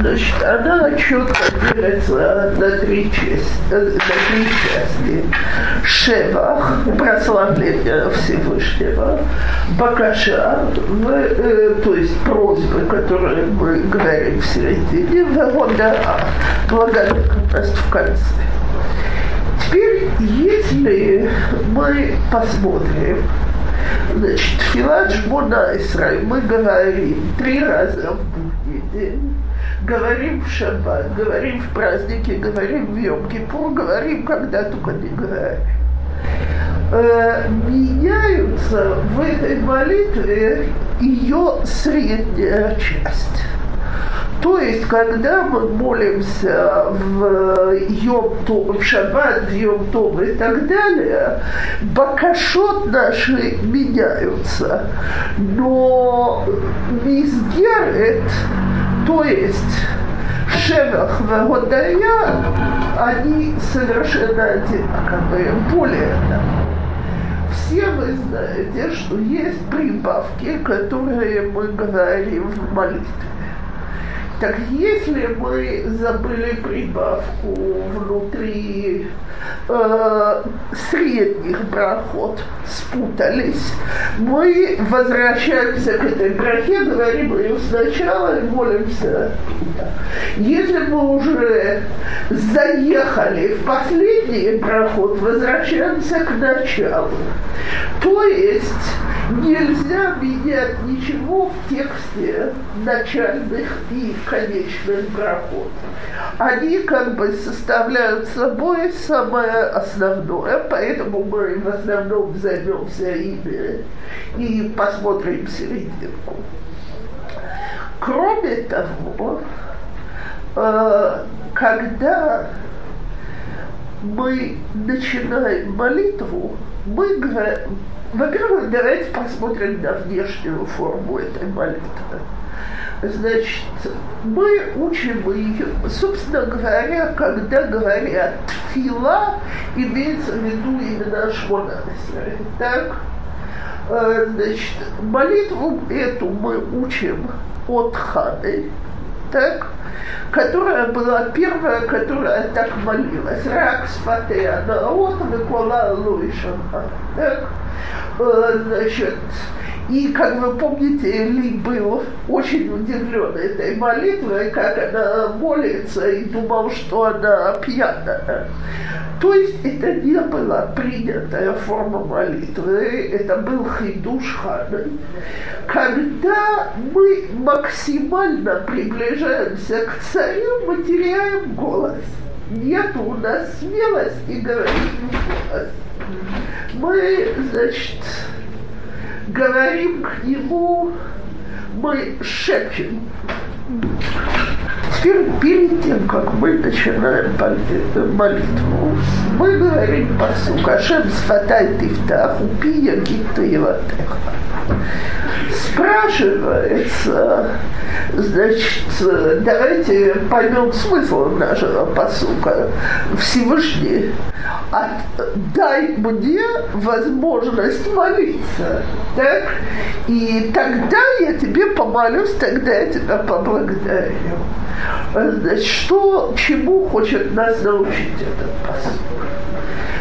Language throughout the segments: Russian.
значит, она четко делится на три части. На три части. Шевах, прославление Всевышнего, Бакаша, э, то есть просьбы, которые мы говорим в середине, Вегода, благодарность в конце. Теперь, если мы посмотрим, значит, Филат Шмона Исраиль мы говорим три раза в день, говорим в шаббат, говорим в праздники, говорим в Йом-Кипур, говорим, когда только не говорим. Э, меняются в этой молитве ее средняя часть. То есть, когда мы молимся в Йом Тов, в Шаббат, в Йом Тов и так далее, бакашот наши меняются. Но мизгерет, то есть Шевах Вагодая, они совершенно одинаковые. Более того, все вы знаете, что есть прибавки, которые мы говорим в молитве. Так если мы забыли прибавку внутри э, средних брахот, спутались, мы возвращаемся к этой брахе, говорим ее сначала и молимся Если мы уже заехали в последний брахот, возвращаемся к началу. То есть нельзя менять ничего в тексте начальных и конечных брахот. Они как бы составляют собой самое основное, поэтому мы в основном займемся ими и посмотрим серединку. Кроме того, э, когда мы начинаем молитву, мы во-первых, давайте посмотрим на внешнюю форму этой молитвы. Значит, мы учим ее, собственно говоря, когда говорят фила, имеется в виду именно шмонадесер. Так, э, значит, молитву эту мы учим от Ханы, так, которая была первая, которая так молилась. Рак сватея наот, Микола Луишанха. Так, э, значит, и, как вы помните, Ли был очень удивлен этой молитвой, как она молится, и думал, что она пьяная. То есть это не была принятая форма молитвы, это был хидуш ханы. Когда мы максимально приближаемся к царю, мы теряем голос. Нет у нас смелости говорить голос. Мы, значит, говорим к нему, мы шепчем. Теперь перед тем, как мы начинаем молитву, мы говорим посук Ашем сфатай тифтах, упия гитта и Спрашивается, значит, давайте поймем смысл нашего посука. Всевышний, дай мне возможность молиться, так? И тогда я тебе помолюсь, тогда я тебя поблагодарю. Значит, что, чему хочет нас научить этот посуд?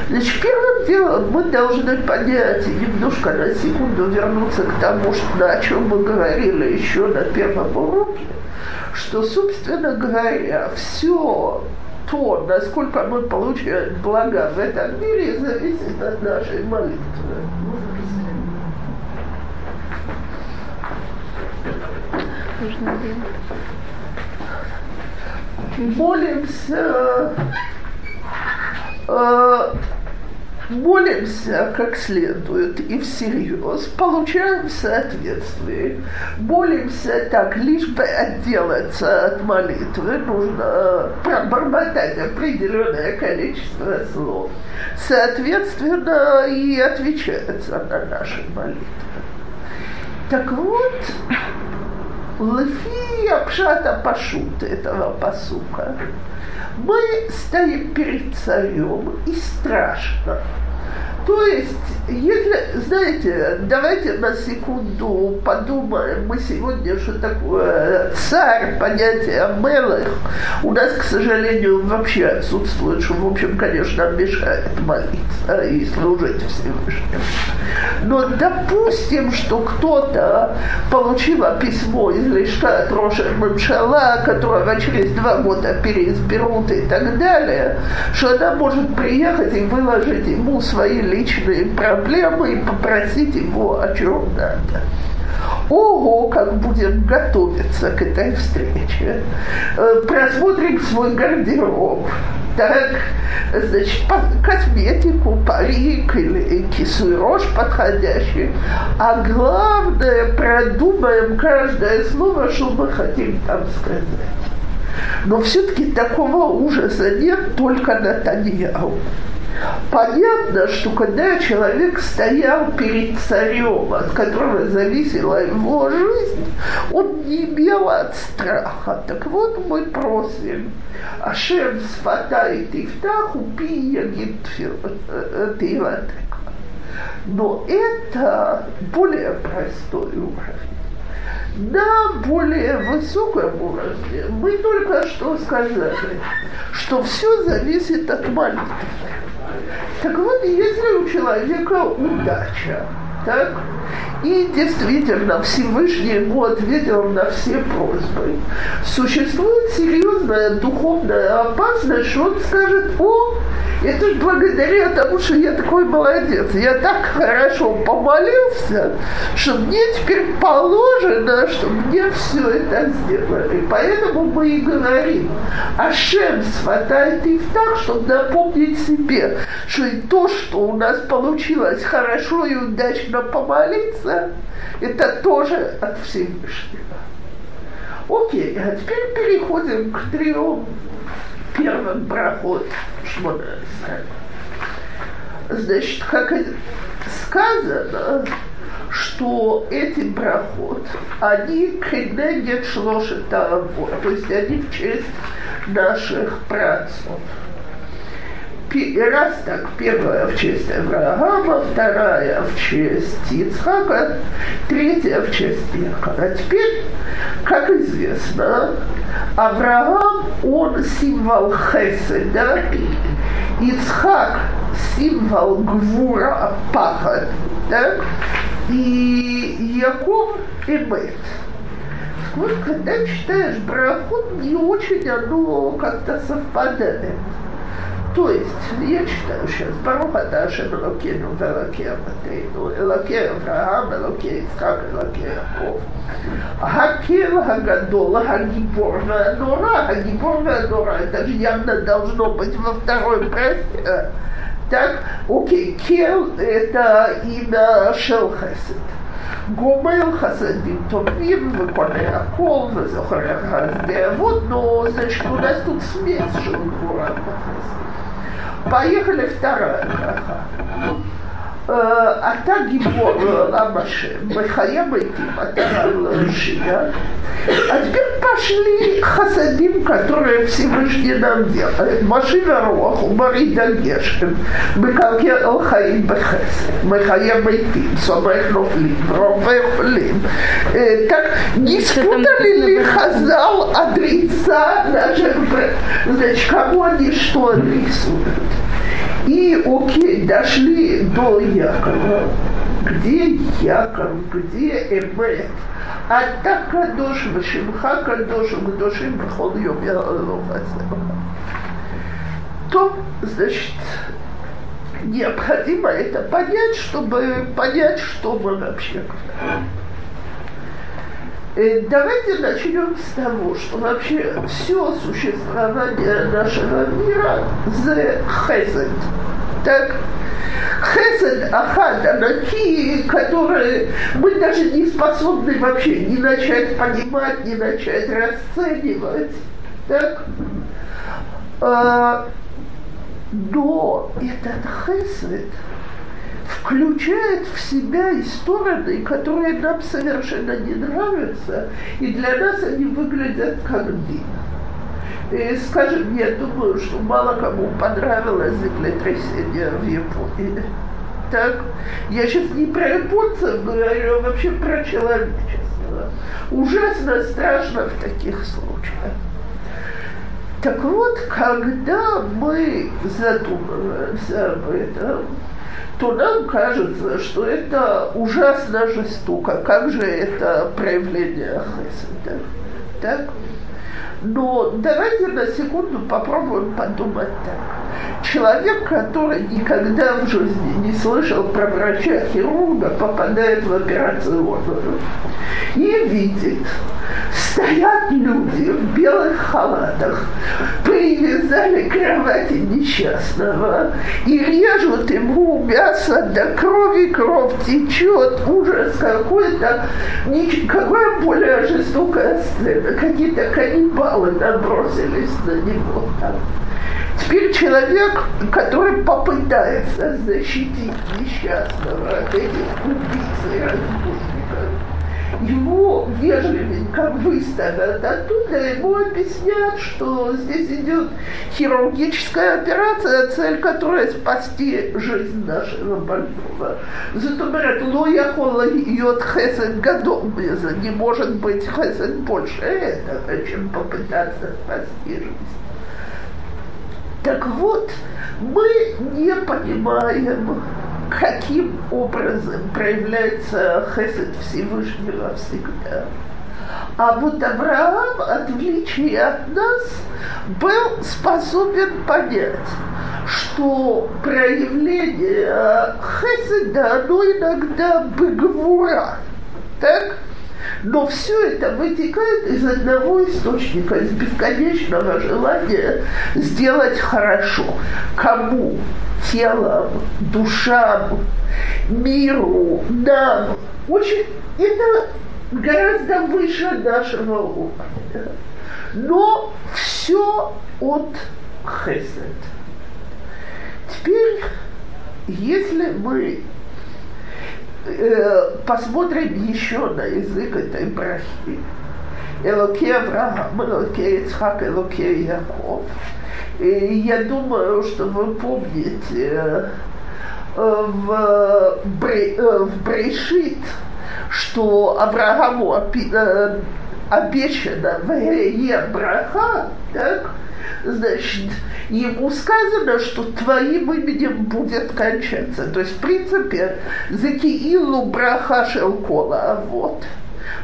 Значит, первым делом мы должны понять немножко на секунду вернуться к тому, что, о чем мы говорили еще на первом уроке, что, собственно говоря, все то, насколько мы получаем блага в этом мире, зависит от нашей молитвы. Молимся э, молимся как следует и всерьез, получаем соответствие. Молимся так, лишь бы отделаться от молитвы, нужно пробормотать определенное количество слов. Соответственно, и отвечается на наши молитвы. Так вот, Лефи Апшата Пашут этого посука. Мы стоим перед царем, и страшно. То есть, если, знаете, давайте на секунду подумаем, мы сегодня, что такое царь, понятие мелых, у нас, к сожалению, вообще отсутствует, что, в общем, конечно, мешает молиться и служить Всевышнему. Но допустим, что кто-то получил письмо из Лишка Роша Мамшала, которого через два года переизберут и так далее, что она может приехать и выложить ему свои личные проблемы и попросить его о чем надо. Ого, как будем готовиться к этой встрече. Э, просмотрим свой гардероб. Так, значит, косметику, парик или кисурош подходящий. А главное, продумаем каждое слово, что мы хотим там сказать. Но все-таки такого ужаса нет только на Таньяу. Понятно, что когда человек стоял перед царем, от которого зависела его жизнь, он не имел от страха. Так вот мы просим, Ашем сфатает Ифтах, упи ягид тилатека. Но это более простой уровень на более высоком уровне мы только что сказали, что все зависит от молитвы. Так вот, если у человека удача, так, и действительно Всевышний ему ответил на все просьбы, существует серьезная духовная опасность, что он скажет, о, это же благодаря тому, что я такой молодец. Я так хорошо помолился, что мне теперь положено, что мне все это сделали. Поэтому мы и говорим, Ашем сватает их так, чтобы напомнить себе, что и то, что у нас получилось хорошо и удачно помолиться, это тоже от Всевышнего. Окей, а теперь переходим к трем первым брахот Шмонесра. Значит, как сказано, что эти брахот, они кенегет шлошета то есть они в честь наших працов раз так, первая в честь Авраама, вторая в честь Ицхака, третья в честь Якова. А теперь, как известно, Авраам, он символ Хеседа, Ицхак символ Гвура, пахот, да? и Яков Эмет. Вот когда читаешь брахот, не очень оно как-то совпадает. То есть, я читаю сейчас, ברוך אתה השם אלוקינו ואלוקי אבותינו, אלוקי אברהם, אלוקי יצחק, אלוקי יעקב. הקל הגדול, הגיבור והנורא, הגיבור והנורא, это же явно должно быть во второй браке. Так, окей, кел это имя Шелхесед. גומר חסדים טובים וקונה הכל וזוכר חסדי אבות, но значит у нас тут смесь של גבורה וחסד. Поехали браха. אתה גיבור לעם השם, וחייב איתי מטרה להושיע. А теперь пошли хасадим, которые Всевышний нам делает. Машина Руах, Умари Дагешем, Бекалке Алхаим Бехесед, Мехаем Эйтим, Сомех Нофлим, Ровех Лим. Так, не спутали ли Хазал адреса наших, значит, кому они что адресуют? И, окей, дошли до Якова. Где Яков, где Эмет? А так кадош, вешимха кадош, кадошим бхол йом То, значит, необходимо это понять, чтобы понять, что мы вообще Э, давайте начнем с того, что вообще все существование нашего мира за хесед. Так, хесед, ахад, анаки, которые мы даже не способны вообще не начать понимать, не начать расценивать. Так, а, но этот хесед – включает в себя и стороны, которые нам совершенно не нравятся, и для нас они выглядят как дым. И, скажем, я думаю, что мало кому понравилось землетрясение в Японии. Так? Я сейчас не про японцев говорю, а вообще про человечество. Ужасно страшно в таких случаях. Так вот, когда мы задумываемся об этом, то нам кажется, что это ужасно жестоко. Как же это проявление хесада? Так? Но давайте на секунду попробуем подумать так. Человек, который никогда в жизни не слышал про врача-хирурга, попадает в операционную и видит, стоят люди в белых халатах, привязали к кровати несчастного и режут ему мясо до крови, кровь течет, ужас какой-то, какая более жестокая сцена, какие-то каннибалы набросились на него. Теперь человек, который попытается защитить несчастного от этих убийц и разбойников, его вежливенько выставят оттуда, ему объяснят, что здесь идет хирургическая операция, цель которой спасти жизнь нашего больного. Зато говорят, ну я йод хесед годом, не может быть хесед больше этого, чем попытаться спасти жизнь. Так вот, мы не понимаем, каким образом проявляется хесед Всевышнего всегда. А вот Авраам, в от нас, был способен понять, что проявление хеседа, оно иногда быгвура. Так? Но все это вытекает из одного источника, из бесконечного желания сделать хорошо. Кому? Телом, душам, миру, нам. Очень это гораздо выше нашего уровня. Но все от хесед. Теперь, если мы Э, посмотрим еще на язык этой брахи. Элоке Авраам, Элоке Ицхак, Элоке Яков. Я думаю, что вы помните э, в, Бре, э, в Брешит, что Аврааму обещано в браха, так, значит, ему сказано, что твоим именем будет кончаться. То есть, в принципе, закиилу браха шелкола, вот.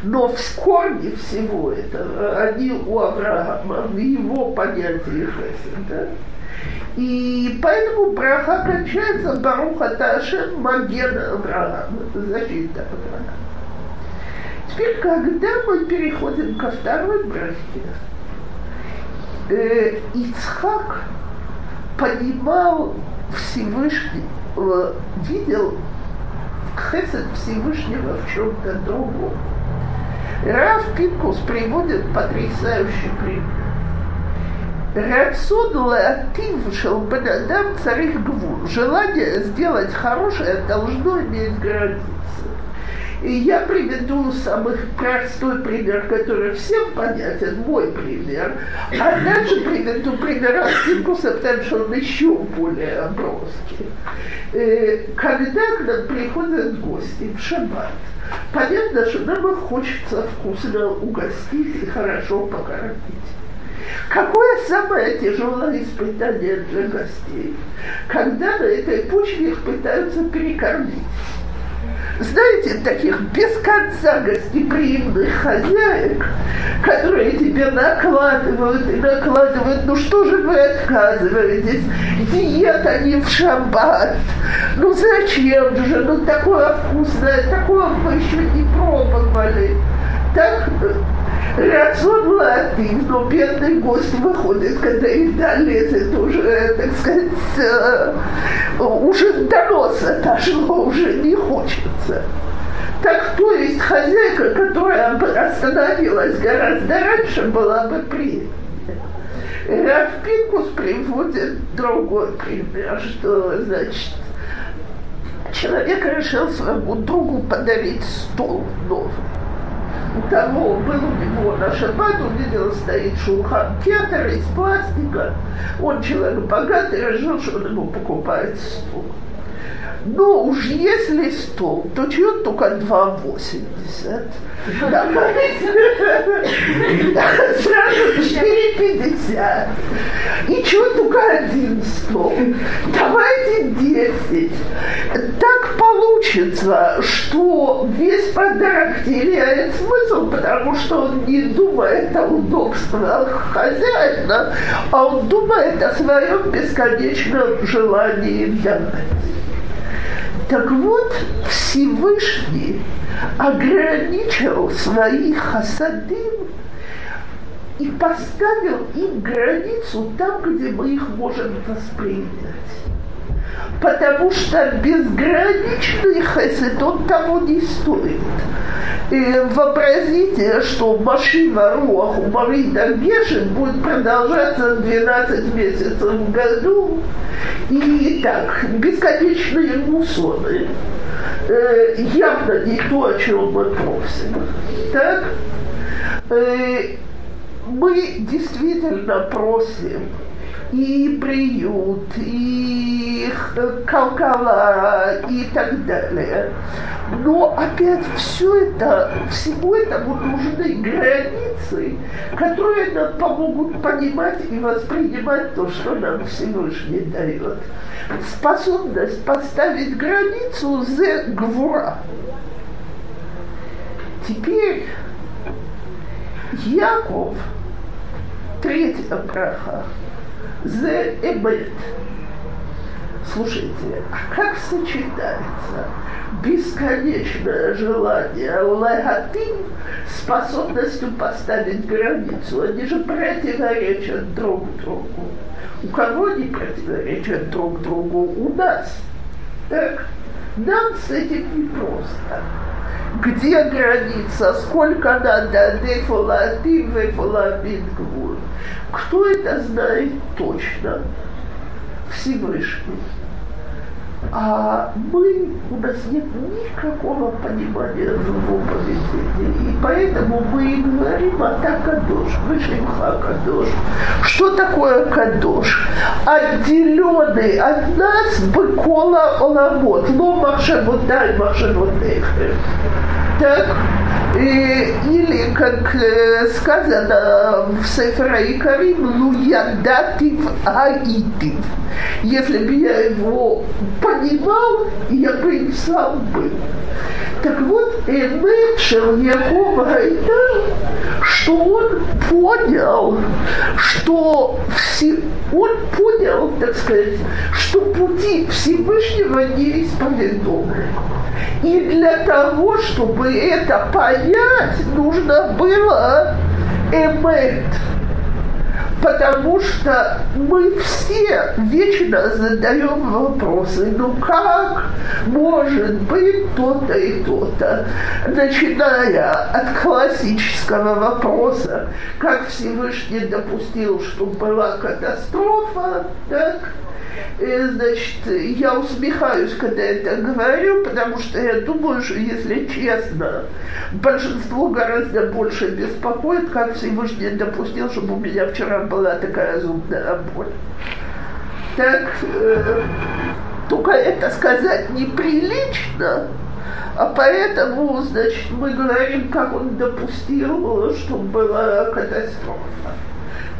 Но в корне всего этого они у Авраама, в его понятии хесед, И поэтому браха кончается Баруха Ташем Магена Авраама, защита Авраама. Теперь, когда мы переходим ко второй брахе, э, Ицхак понимал Всевышний, видел хесед Всевышнего в чем-то другом. Раф Пинкус приводит потрясающий пример. Рацон латив шел бенадам царих гвуль. Желание сделать хорошее должно иметь границы. И я приведу самый простой пример, который всем понятен, мой пример. А дальше приведу пример Астикуса, потому что он еще более броский. Э, когда к нам приходят гости в шаббат, понятно, что нам хочется вкусно угостить и хорошо покормить. Какое самое тяжелое испытание для гостей, когда на этой почве их пытаются перекормить? Знаете, таких без конца гостеприимных хозяек, которые тебе накладывают и накладывают, ну что же вы отказываетесь? Диета не в шаббат. Ну зачем же? Ну такое вкусное, такое мы еще не пробовали. Так Рацион латый, но бедный гость выходит, когда еда лезет уже, так сказать, э, уже до носа уже не хочется. Так то есть хозяйка, которая остановилась гораздо раньше, была бы приятнее. Равпинкус приводит другой пример, что, значит, человек решил своему другу подарить стол новый того был у него на шаббат, увидел, стоит шулхан кетер из пластика. Он человек богатый, решил, что он ему покупает стул. Ну уж если стол, то чего только 2,80. Сразу 4,50. И чего только один стол. Давайте 10. Так получится, что весь подарок теряет смысл, потому что он не думает о удобствах хозяина, а он думает о своем бесконечном желании давать. Так вот, Всевышний ограничил своих хасадим и поставил им границу там, где мы их можем воспринять. Потому что безграничный хесед, он того не стоит. И вообразите, что машина Руах у Марида Гешин будет продолжаться 12 месяцев в году. И так, бесконечные мусоны. Э, явно не то, о чем мы просим. Так? Э, мы действительно просим и приют, и колкала, и так далее. Но опять все это, всему этому нужны границы, которые нам помогут понимать и воспринимать то, что нам Всевышний дает. Способность поставить границу за гвура. Теперь Яков, третья браха, the эмет. Слушайте, а как сочетается бесконечное желание легатим способностью поставить границу? Они же противоречат друг другу. У кого они противоречат друг другу? У нас. Так? Нам с этим непросто. Где граница? Сколько надо? Дефолатив, вефолабит гвуль. Кто это знает точно? Всевышний. А мы, у нас нет никакого понимания другого поведения. И поэтому мы и говорим о так кадош, вышимха кадош. Что такое кадош? Отделенный от нас быкола оламот, ло махшавотай махшавотехе. Так, или, как э, сказано в Сефера Икарим, ну ядатив аитив. Если бы я его понимал, я бы и сам был. Так вот, Эмет Шельякова Гайда, что он понял, что все, он понял, так сказать, что пути Всевышнего неисповедомы. И для того, чтобы это понять, нужно было эмет. Потому что мы все вечно задаем вопросы, ну как может быть то-то и то-то, начиная от классического вопроса, как Всевышний допустил, чтобы была катастрофа, так, значит, я усмехаюсь, когда это говорю, потому что я думаю, что, если честно, большинство гораздо больше беспокоит, как Всевышний допустил, чтобы у меня вчера была такая зубная боль. Так, э, только это сказать неприлично, а поэтому, значит, мы говорим, как он допустил, чтобы была катастрофа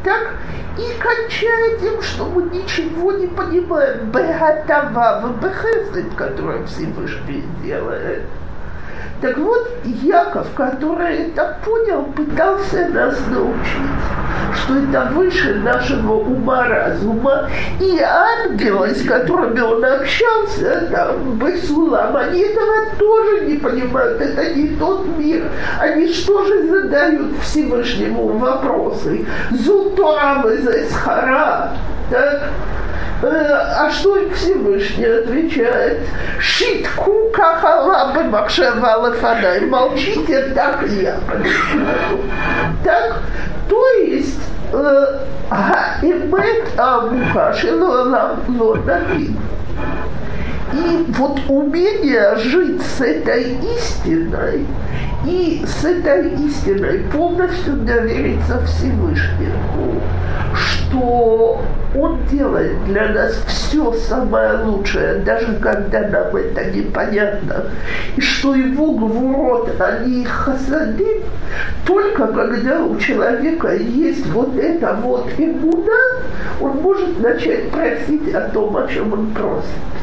так и кончает тем, что мы ничего не понимаем. Бегатава, в которое Всевышний делает. Так вот, Яков, который это понял, пытался нас научить, что это выше нашего ума разума. И ангелы, с которыми он общался, там, Басулам, они этого тоже не понимают. Это не тот мир. Они что же задают Всевышнему вопросы? Зутуам из Эсхара, так. Э, а что им Всевышний отвечает? Шитку кахалабы махшевала фадай. Молчите, так я. Так, то есть, э, Гаимет Амухашину Ламлодавин. И вот умение жить с этой истиной и с этой истиной полностью довериться Всевышнему, что он делает для нас все самое лучшее, даже когда нам это непонятно, и что Его гвурот, они хасадим, только когда у человека есть вот это вот иммуна, он может начать просить о том, о чем он просит.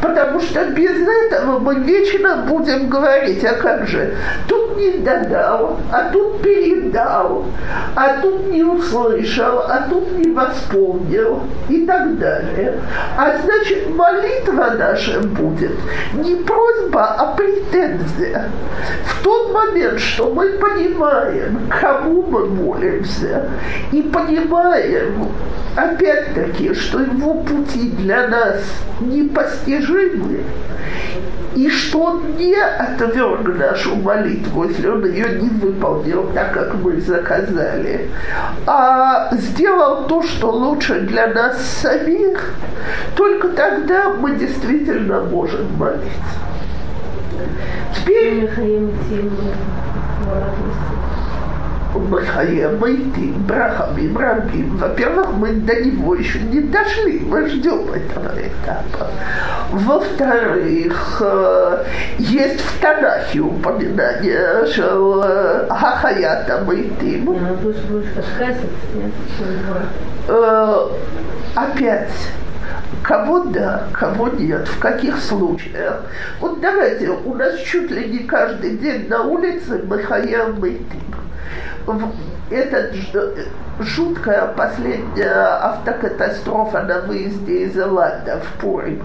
Потому что без этого мы вечно будем говорить, а как же, тут не додал, а тут передал, а тут не услышал, а тут не восполнил и так далее. А значит, молитва наша будет не просьба, а претензия. В тот момент, что мы понимаем, кому мы молимся, и понимаем, опять-таки, что его пути для нас непостижимы, и что он не отверг нашу молитву, если он ее не выполнил так, как мы заказали, а сделал то, что лучше для нас самих, только тогда мы действительно можем молиться. Теперь... Махаемайти, Брахами, Рабим. Во-первых, мы до него еще не дошли, мы ждем этого этапа. Во-вторых, э, есть в Танахе упоминание, что Хахаята Майтим. Опять Кого да, кого нет, в каких случаях. Вот давайте, у нас чуть ли не каждый день на улице Махая Майтим эта жуткая последняя автокатастрофа на выезде из Эллада в Пурим,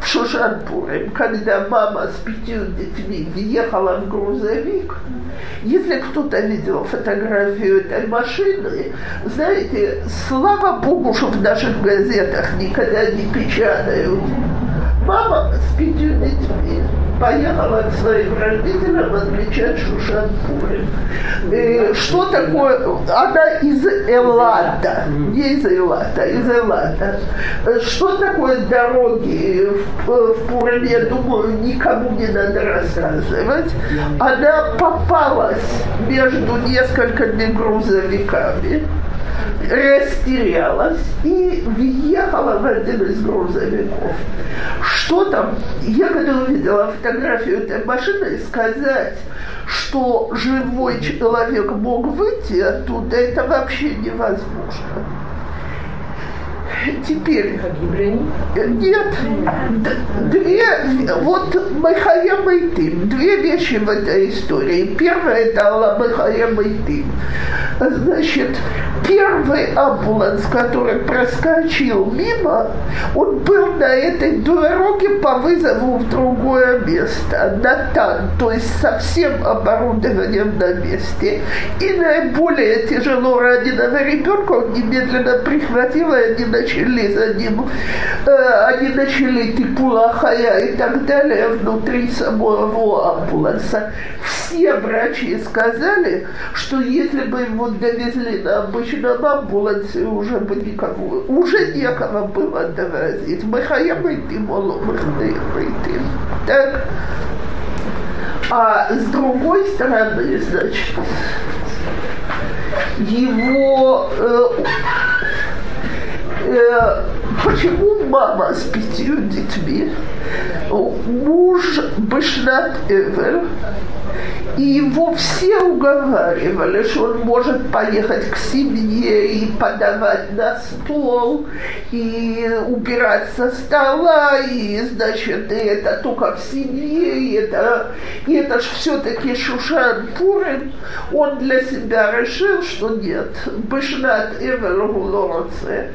в Шушан-Пурим, когда мама с пятью детьми въехала в грузовик, если кто-то видел фотографию этой машины, знаете, слава богу, что в наших газетах никогда не печатают. Мама с пятью детьми поехала к своим родителям отмечать Шушан-Пурим. Э, что такое? Она из Эллада, не из Эллада, из Эллада. Что такое дороги в, в Пурим, я думаю, никому не надо рассказывать. Она попалась между несколькими грузовиками растерялась и въехала в один из грузовиков. Что там? Я когда увидела фотографию этой машины, сказать, что живой человек мог выйти оттуда, это вообще невозможно. Теперь. Нет. Две, вот Махая Майтим. Две вещи в этой истории. Первое это Алла Махая Майтим. Значит, первый амбуланс, который проскочил мимо, он был на этой дороге по вызову в другое место, на тан, то есть со всем оборудованием на месте. И наиболее тяжело раненого ребенка он немедленно прихватил, и они начали за ним, э, они начали типула хая и так далее внутри самого амбуланса. Все врачи сказали, что если бы его довезли на обычном амбулансе, уже бы никого, уже некого было довозить. Мы хаем идти, моло, мы идти. Так? А с другой стороны, значит, его э, э, почему мама с пятью детьми, муж Башнат Эвер, и его все уговаривали, что он может поехать к семье и подавать на стол, и убирать со стола, и, значит, и это только в семье, и это, и это ж все-таки Шушан Пурин. Он для себя решил, что нет, Бешнат Эвел Гулороце,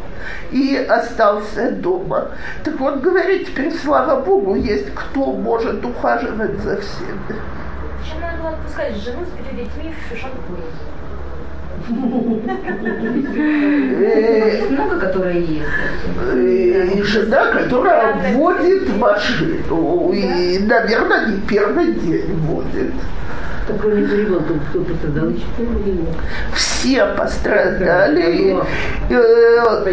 и остался дома. Так он говорит, теперь, слава Богу, есть кто может ухаживать за всеми. Зачем надо было отпускать жену с пятью детьми в Шушанпуре? Много, которые есть. И жена, которая водит машину. И, наверное, не первый день водит. Так кроме ребенка кто пострадал еще? все пострадали, э,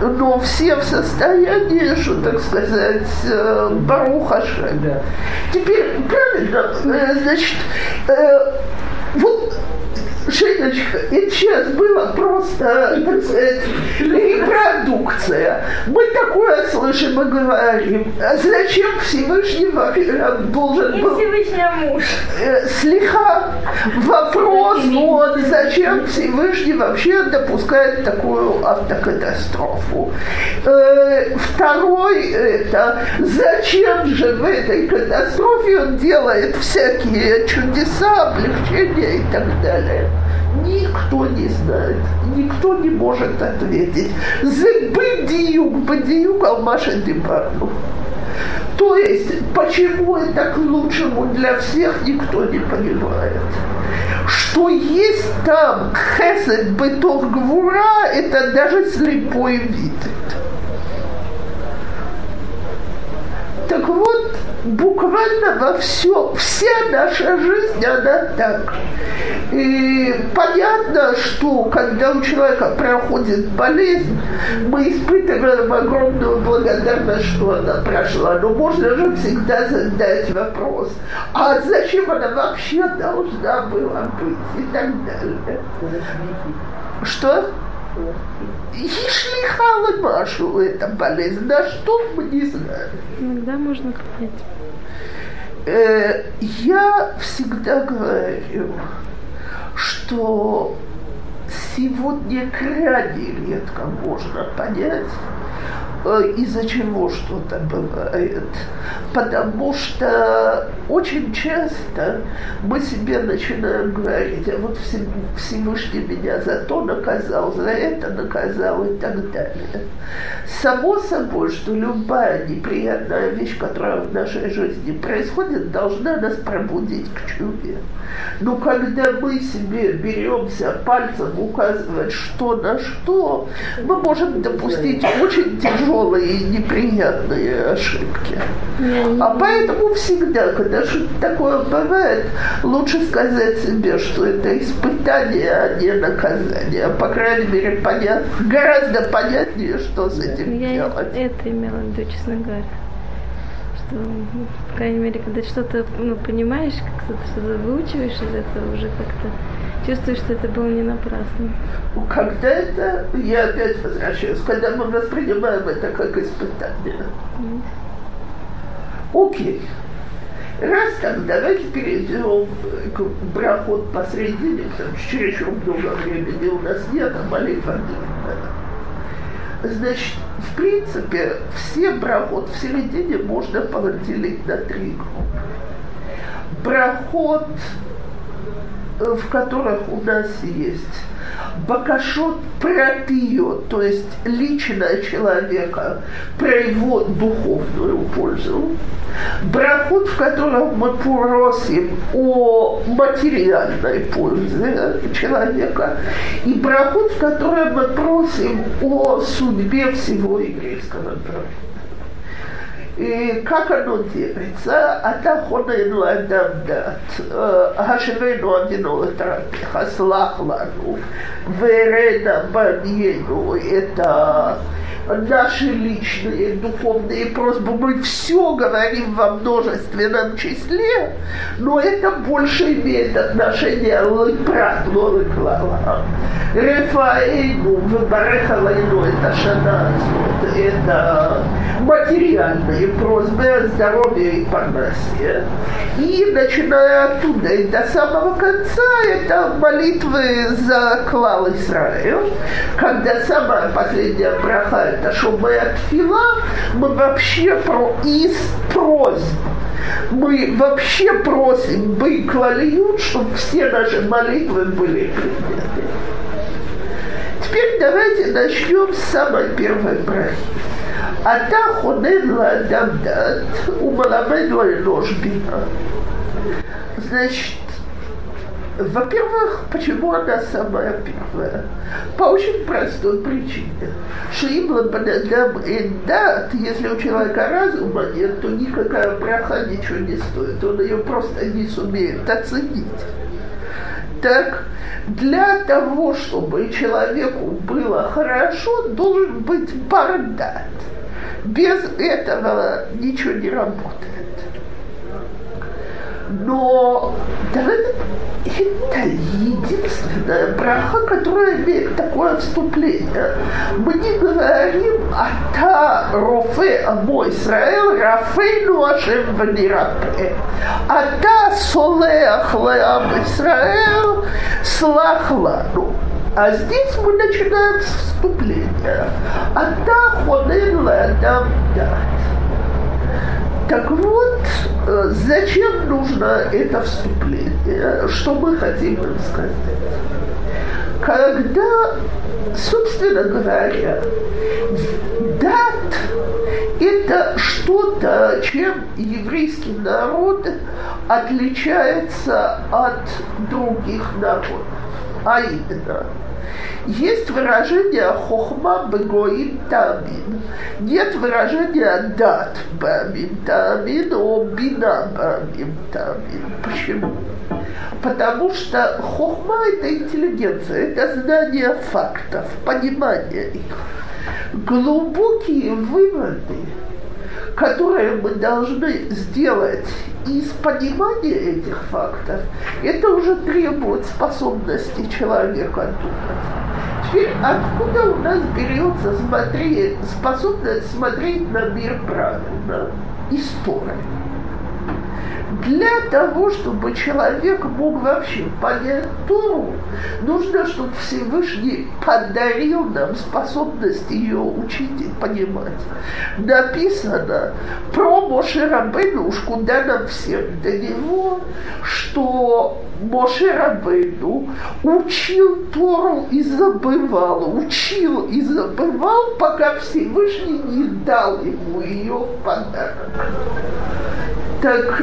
но все в состоянии, что, так сказать, э, Барухаша. Теперь, правильно, э, значит, вот Женечка, это сейчас было просто, так сказать, репродукция. Мы такое слышим и говорим. А зачем Всевышний должен был... Всевышний а муж. Э, слегка вопрос, вот, зачем Всевышний вообще допускает такую автокатастрофу. Э, второй, это, зачем же в этой катастрофе он делает всякие чудеса, облегчения и так далее. Никто не знает, никто не может ответить. Бедиюк, бедиюк, алмаша дебарну. То есть, почему это к лучшему для всех, никто не понимает. Что есть там хесед бетор гвура, это даже слепой видит. Так вот, буквально во все, вся наша жизнь, она так. И понятно, что когда у человека проходит болезнь, мы испытываем огромную благодарность, что она прошла. Но можно же всегда задать вопрос, а зачем она вообще должна была быть и так далее. Что? И шлихала Машу эта болезнь. На что мы не знаем. Иногда можно понять. Э, я всегда говорю, что сегодня крайне редко можно понять, Э, из-за чего что-то бывает. Потому что очень часто мы себе начинаем говорить, а вот Всевышний меня за то наказал, за это наказал и так далее. Само собой, что любая неприятная вещь, которая в нашей жизни происходит, должна нас пробудить к чуве. Но когда мы себе беремся пальцем указывать, что на что, мы можем допустить очень тяжелые и неприятные ошибки. А поэтому всегда, когда что-то такое бывает, лучше сказать себе, что это испытание, а не наказание. По крайней мере, понятно, гораздо понятнее, что с этим Я делать. это имела в виду, честно говоря что, ну, по крайней мере, когда что-то ну, понимаешь, как-то что-то выучиваешь из этого, уже как-то чувствуешь, что это было не напрасно. Когда это, я опять возвращаюсь, когда мы воспринимаем это как испытание. Mm. Окей. Раз так, давайте перейдем к брахот посредине, потому что чересчур много времени у нас нет, а молитва. Значит, в принципе, все брахот в середине можно поделить на три группы. Брахот, в которых у нас есть Бакашот пропиет, то есть личное человека про его духовную пользу. Брахот, в котором мы просим о материальной пользе человека. И брахот, в котором мы просим о судьбе всего еврейского народа. И как оно делается? Ата хонену адам дат, ашерену адину этрапиха, слахлану, верена баньену, это наши личные духовные просьбы. Мы все говорим во множественном числе, но это больше имеет отношение лыпрат, но лыклала. Рефаэйну, выбарехалайну, это шанацу, это материальные просьбы о здоровье и парнасе. И начиная оттуда и до самого конца, это молитвы за клал Израиль, когда самая последняя браха это чтобы от фила мы вообще про из просьб. Мы вообще просим бы клалиют, чтобы все наши молитвы были приняты Теперь давайте начнем с самой первой брахи. אתה חונן לאדם דת ומלמד לו אנוש בינה. Значит, во-первых, почему она самая первая? По очень простой причине. Шиимла банадам эндат, если у человека разума нет, то никакая браха ничего не стоит. Он ее просто не сумеет оценить. Так для того, чтобы человеку было хорошо, должен быть бардат. Без этого ничего не работает. Но это единственная браха, которая имеет такое вступление. Мы не говорим «Ата рофе амо Исраэл, рафейну ашем ванирапе». «Ата солеах леам Исраэл, слах лану». А здесь мы начинаем с вступления. «Ата хонен ладам дать». Так вот, э, зачем нужно это вступление? Что мы хотим им сказать? Когда, собственно говоря, дат – это что-то, чем еврейский народ отличается от других народов. А именно – есть выражение хохма бегоим тамин. Нет выражения дат бамин тамин, о бина бамин тамин. Почему? Потому что хохма – это интеллигенция, это знание фактов, понимание их. Глубокие выводы – которые мы должны сделать из понимания этих фактов, это уже требует способности человека думать. Теперь откуда у нас берется смотреть, способность смотреть на мир правильно? История для того, чтобы человек мог вообще понять Тору, нужно, чтобы Всевышний подарил нам способность ее учить и понимать. Написано про Моше Рабейну, уж куда нам всем до него, что Моше Рабейну учил Тору и забывал, учил и забывал, пока Всевышний не дал ему ее в подарок. Так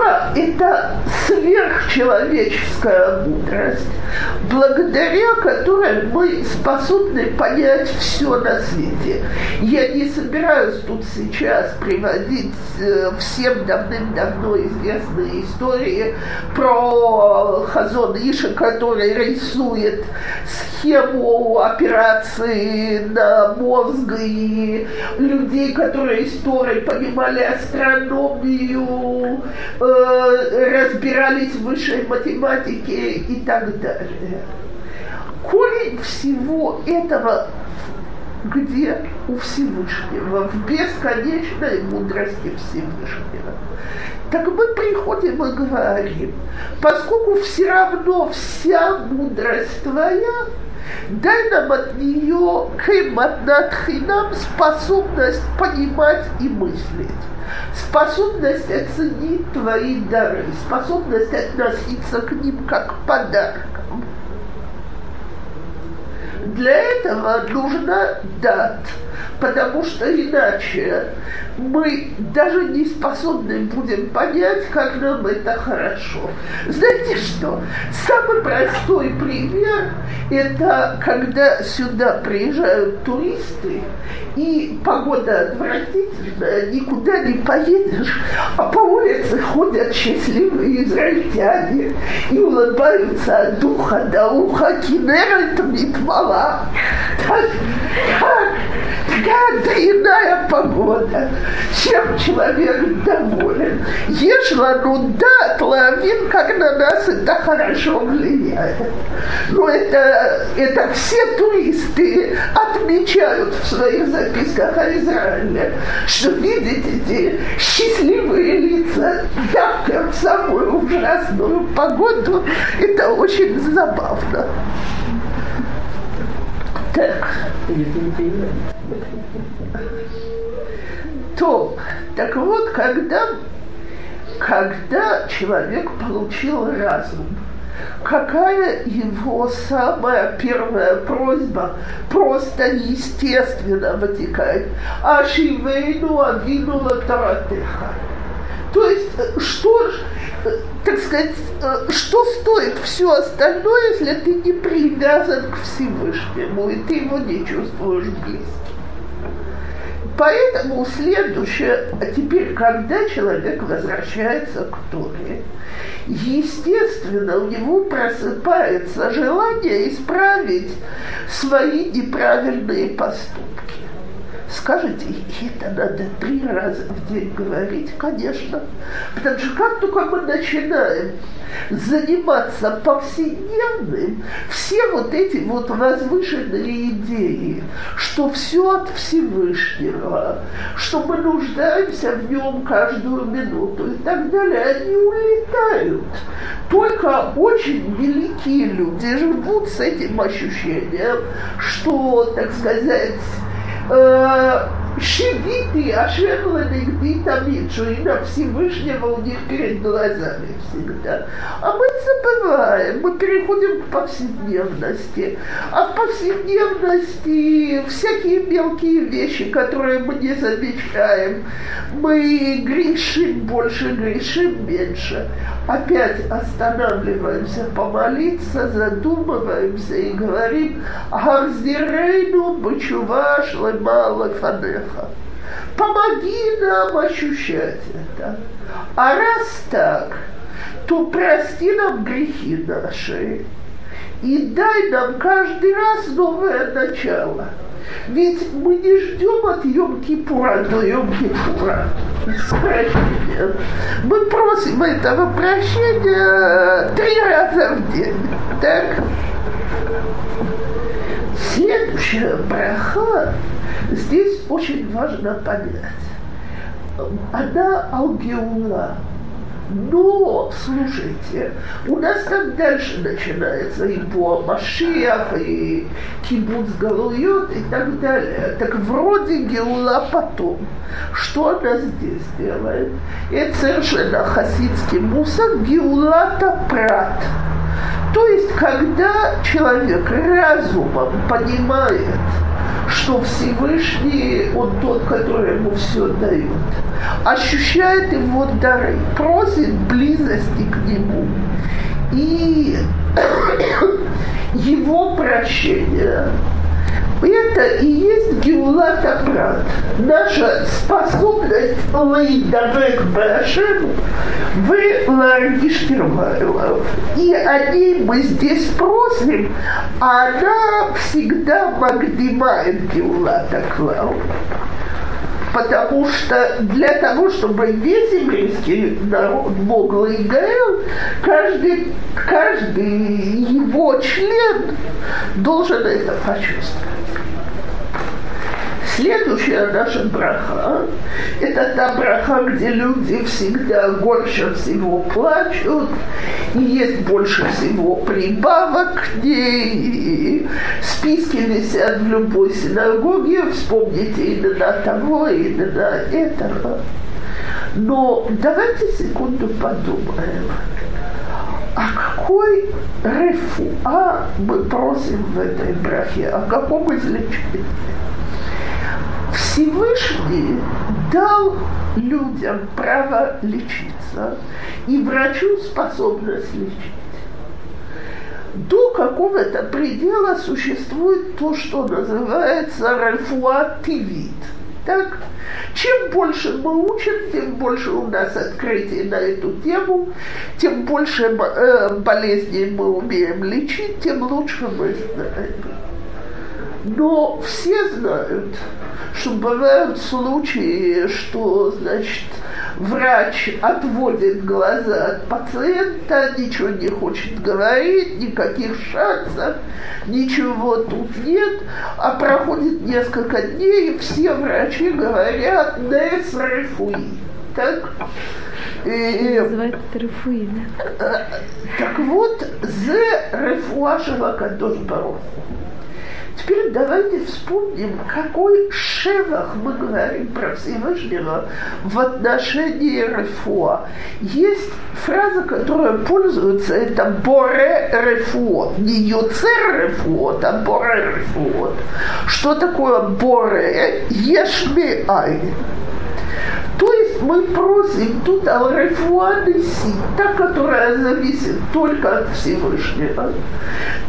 Тора – это сверхчеловеческая мудрость, благодаря которой мы способны понять все на свете. Я не собираюсь тут сейчас приводить э, всем давным-давно известные истории про Хазон Иша, который рисует схему операции на мозг и людей, которые истории понимали астрономию, э, разбирались в высшей математике и так далее. Корень всего этого где у Всевышнего, в бесконечной мудрости Всевышнего. Так мы приходим и говорим, поскольку все равно вся мудрость твоя, дай нам от нее кематнатхинам способность понимать и мыслить. Способность оценить твои дары, способность относиться к ним как к подаркам. Для этого нужно дать, потому что иначе мы даже не способны будем понять, как нам это хорошо. Знаете что? Самый простой пример – это когда сюда приезжают туристы, и погода отвратительная, никуда не поедешь, а по улице ходят счастливые израильтяне и улыбаются от духа до уха, кинерет митмала. Так, так, такая дрянная погода чем человек доволен. Ежела ну да, лавин, как на нас это хорошо влияет. Но это, это все туристы отмечают в своих записках о Израиле, что видите эти счастливые лица, ярко в самую ужасную погоду, это очень забавно. То, так вот, когда, когда человек получил разум, какая его самая первая просьба просто естественно вытекает. Ашивейну авину латаратеха. То есть, что, так сказать, что стоит все остальное, если ты не привязан к Всевышнему, и ты его не чувствуешь близко? Поэтому следующее, а теперь, когда человек возвращается к Торе, естественно, у него просыпается желание исправить свои неправильные поступки. Скажите, это надо три раза в день говорить, конечно. Потому что как только мы начинаем заниматься повседневным, все вот эти вот возвышенные идеи, что все от Всевышнего, что мы нуждаемся в нем каждую минуту и так далее, они улетают. Только очень великие люди живут с этим ощущением, что, так сказать, 呃 Шевиты Ашер Ленегди Тамид, что имя Всевышнего у них перед глазами всегда. А мы забываем, мы переходим к повседневности. А в повседневности всякие мелкие вещи, которые мы не замечаем, мы грешим больше, грешим меньше. Опять останавливаемся помолиться, задумываемся и говорим «Ахзирейну бачува шлема лефанеха» Бога. Помоги нам ощущать это. А раз так, то прости нам грехи наши и дай нам каждый раз новое начало. Ведь мы не ждем от Йом-Кипура до Йом-Кипура прощения. Мы просим этого прощения три раза в день. Так? Следующая браха Здесь очень важно понять. Она алгеула. Но, слушайте, у нас там дальше начинается и по Машиях, и Кибуц Галуйот и так далее. Так вроде Геула потом. Что она здесь делает? Это совершенно хасидский мусор Геулата Прат. То есть, когда человек разумом понимает, что Всевышний, Он тот, который ему все дает, ощущает его дары, просит близости к нему. И его прощение это и есть Геулат Апрат. Наша способность лейдавек Башем вы ларгиш И о ней мы здесь просим, а она всегда магдимает Геулат Аклау потому что для того, чтобы весь еврейский народ мог Гаэл, каждый, каждый его член должен это почувствовать. Следующая наша браха – это та браха, где люди всегда больше всего плачут, и есть больше всего прибавок к ней. Списки висят в любой синагоге, вспомните именно того, именно этого. Но давайте секунду подумаем. А какой рефуа мы просим в этой брахе? О каком излечении? Всевышний дал людям право лечиться и врачу способность лечить. До какого-то предела существует то, что называется ральфуативит. Так? Чем больше мы учим, тем больше у нас открытий на эту тему, тем больше э, болезней мы умеем лечить, тем лучше мы знаем. Но все знают, что бывают случаи, что, значит, врач отводит глаза от пациента, ничего не хочет говорить, никаких шансов, ничего тут нет, а проходит несколько дней, и все врачи говорят «нес рефуи». Так? И, Называется рефуи, да? Так вот, «зе рефуа шелакадош баруху». Теперь давайте вспомним, какой шевах мы говорим про Всевышнего в отношении Рефуа. Есть фраза, которая пользуется, это Боре Рефуот. Не Юцер Рефуот, а Боре Рефуот. Что такое Боре? Ешми Ай. То есть мы просим тут Ал-Рефуа та, которая зависит только от Всевышнего.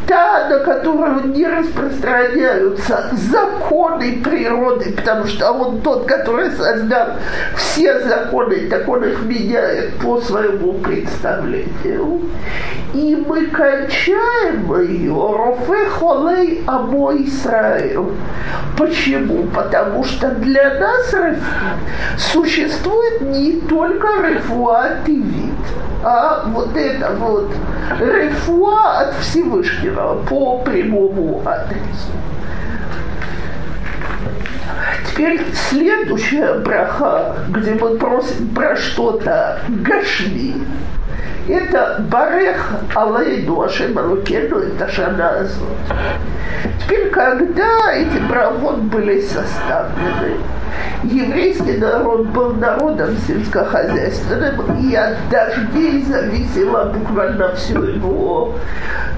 та, на которую не распространяются законы природы, потому что он тот, который создал все законы, так он их меняет по своему представлению. И мы кончаем ее Рофе Холей Амо Исраил. Почему? Потому что для нас существует не только рефуа вид, а вот это вот рефуа от Всевышнего по прямому адресу. Теперь следующая браха, где мы просим про что-то гашми, это Барех Алейду Ашем Алукену это Шаназот. Теперь, когда эти брахот были составлены, еврейский народ был народом сельскохозяйственным, и от дождей зависело буквально все его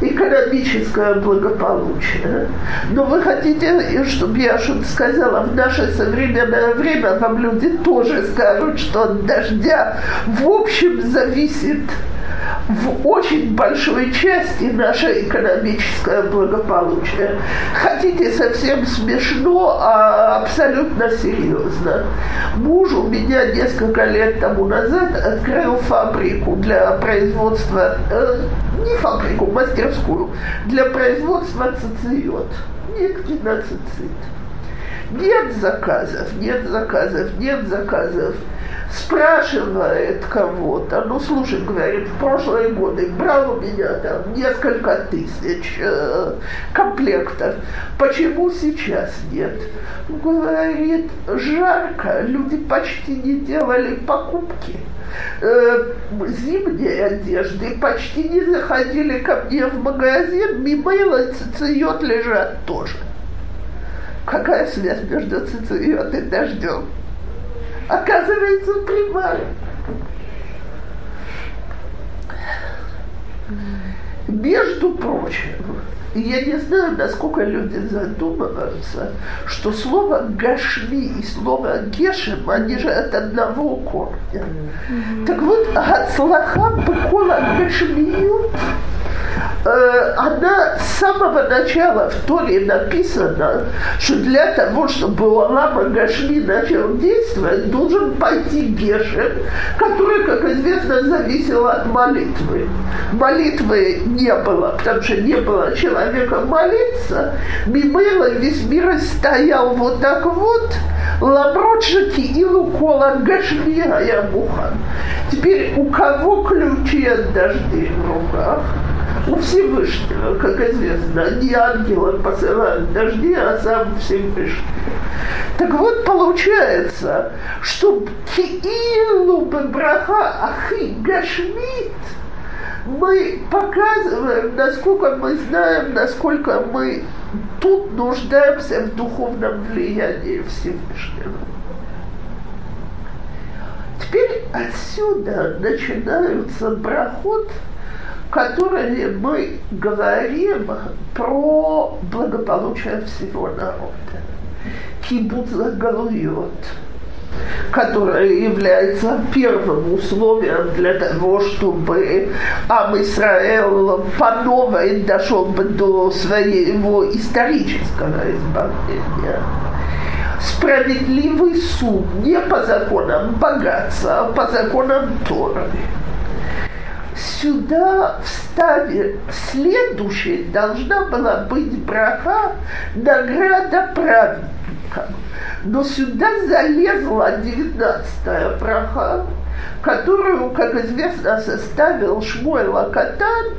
экономическое благополучие. Но вы хотите, чтобы я что-то сказала, в наше современное время вам люди тоже скажут, что от дождя в общем зависит в очень большой части наше экономическое благополучие. Хотите совсем смешно, а абсолютно серьезно. Муж у меня несколько лет тому назад открыл фабрику для производства, э, не фабрику, мастерскую, для производства цицит. Нитки на цицит. Нет заказов, нет заказов, нет заказов спрашивает кого-то, ну слушай, говорит, в прошлые годы брал у меня там несколько тысяч э, комплектов, почему сейчас нет? Говорит, жарко, люди почти не делали покупки э, зимней одежды, почти не заходили ко мне в магазин, мимейло цициот лежат тоже. Какая связь между цициот и дождем? Оказывается прямая. Между прочим, я не знаю, насколько люди задумываются, что слово гашми и слово гешем, они же от одного корня. Mm-hmm. Так вот, гацлаха бекола гашмиют Э, она с самого начала в Торе написано, что для того, чтобы Улама Гашми начал действовать, должен пойти Гешем, который, как известно, зависел от молитвы. Молитвы не было, потому что не было человека молиться. Мимейла весь мир стоял вот так вот, Ламрочики и лукола Гашмия я бухан. Теперь у кого ключи от дождей в руках? У Всевышнего, как известно, не ангелы посылают дожди, а сам Всевышний. Так вот, получается, что Киилу браха ахи гашмит мы показываем, насколько мы знаем, насколько мы тут нуждаемся в духовном влиянии Всевышнего. Теперь отсюда начинаются брахот – которые мы говорим про благополучие всего народа. Кибуц галует, которое является первым условием для того, чтобы Ам Исраэл по новой дошел бы до своего исторического избавления справедливый суд не по законам богатства, а по законам Торы сюда вставит следующей должна была быть браха награда праведникам. Но сюда залезла девятнадцатая браха, которую, как известно, составил Шмуэль Лакатан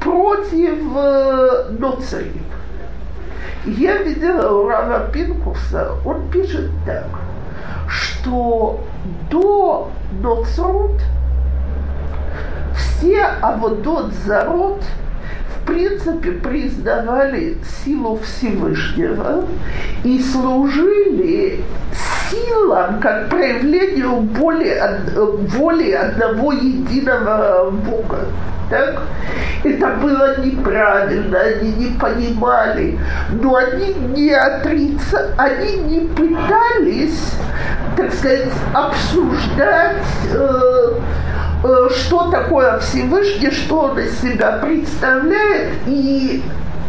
против э, Ноцарим. Я видела у Пинкуса, он пишет так, что до Ноцрут – все Аводот Зарот в принципе признавали силу Всевышнего и служили силам как проявлению боли, воли одного единого Бога. Так? Это было неправильно, они не понимали, но они не отрицали, они не пытались, так сказать, обсуждать э, что такое Всевышний, что он из себя представляет, и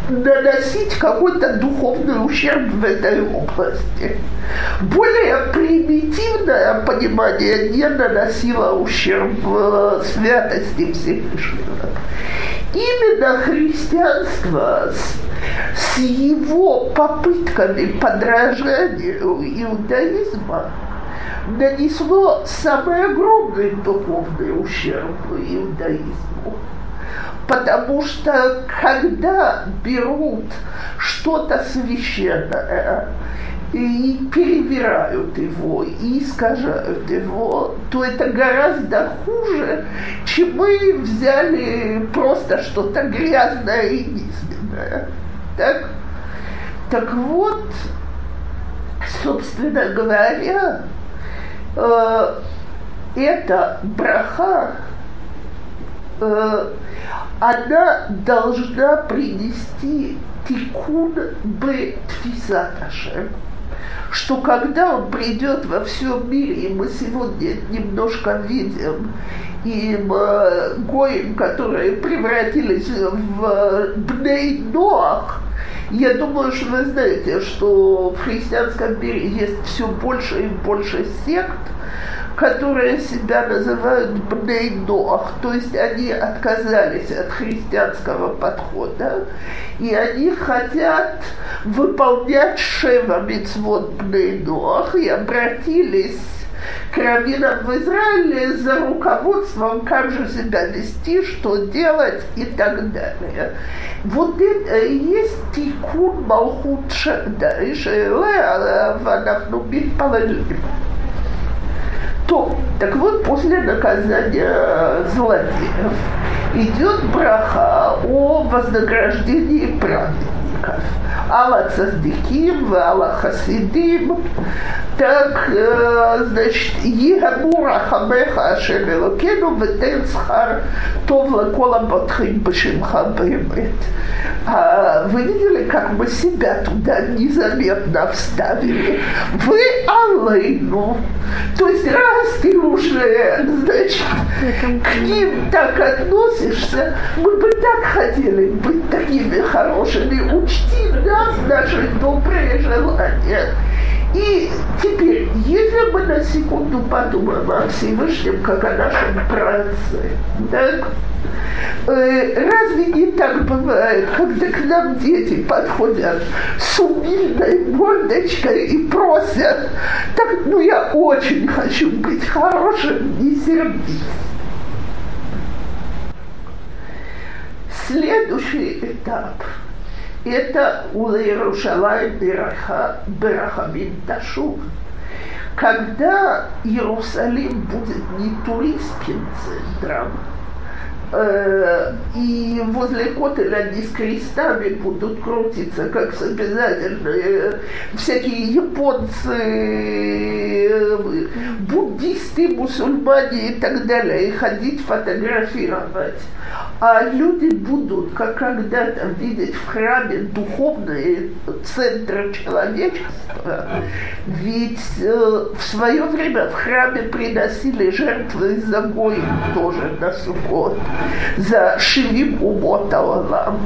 наносить какой-то духовный ущерб в этой области. Более примитивное понимание не наносило ущерб э, святости Всевышнего. Именно христианство с, с его попытками подражания иудаизма нанесло самый огромный духовный ущерб иудаизму. Потому что когда берут что-то священное и перевирают его, и искажают его, то это гораздо хуже, чем мы взяли просто что-то грязное и низменное. Так? Так вот, собственно говоря, э, это браха, э, она должна принести тикун б тфисаташем, что когда он придет во всем мире, и мы сегодня немножко видим, и э, которые превратились в бней Ноах, я думаю, что вы знаете, что в христианском мире есть все больше и больше сект, которые себя называют бнейдоах, то есть они отказались от христианского подхода, и они хотят выполнять шева митцвот бнейдоах и обратились к раввинам в Израиле за руководством, как же себя вести, что делать и так далее. Вот это есть тикун малхут да, и а. а то, так вот, после наказания злодеев идет браха о вознаграждении праведников. Алла Цаздиким, Алла Хасидим. Так, э, значит, Егамура Хамеха Ашем Элокену Ветен Схар Тов Лакола Батхим Башимха. А вы видели, как мы себя туда незаметно вставили? Вы Аллейну. То есть, ты уже, значит, к ним так относишься, мы бы так хотели быть такими хорошими. Учти нас наши добрые желания. И теперь, если мы на секунду подумаем о Всевышнем, как о нашем праце, так, э, разве не так бывает, когда к нам дети подходят с умильной мордочкой и просят, так, ну я очень хочу быть хорошим, не сердись. Следующий этап – это у Иерушалай Берахамин Ташув. Когда Иерусалим будет не туристским центром, и возле Котеля не с крестами будут крутиться, как обязательно всякие японцы, э, буддисты, мусульмане и так далее, и ходить фотографировать а люди будут, как когда-то, видеть в храме духовные центры человечества. Ведь э, в свое время в храме приносили жертвы за тоже на Сукот, за Шивим Умоталалам.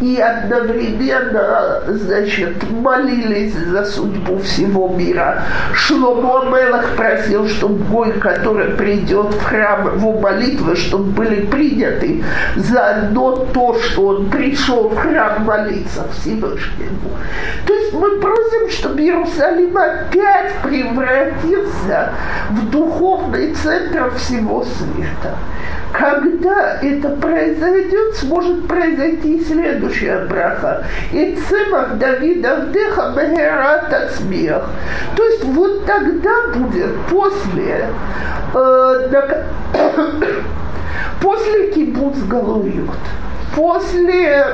И одновременно, значит, молились за судьбу всего мира. Шломо Мелах просил, чтобы Гой, который придет в храм, его молитвы, чтобы были приняты заодно то, что он пришел в храм молиться Всевышнему. То есть мы просим, чтобы Иерусалим опять превратился в духовный центр всего света. Когда это произойдет, сможет произойти следующая браха. И цемах Давида вдыха мегерат от смех. То есть вот тогда будет после э, После кибуц Галуют, после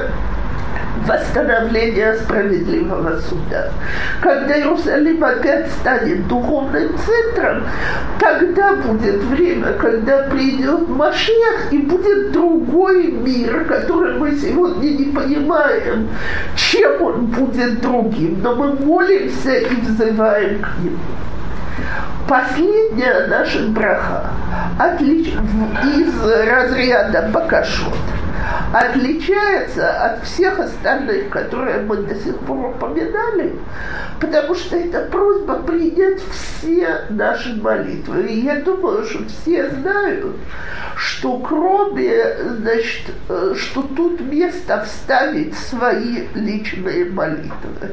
восстановления справедливого суда. Когда Иерусалим опять станет духовным центром, тогда будет время, когда придет Машех и будет другой мир, который мы сегодня не понимаем, чем он будет другим, но мы молимся и взываем к нему. последняя наша браха отлич... из разряда Бакашот отличается от всех остальных, которые мы до сих пор упоминали, потому что это просьба принять все наши молитвы. И я думаю, что все знают, что кроме, значит, э, что тут место вставить свои личные молитвы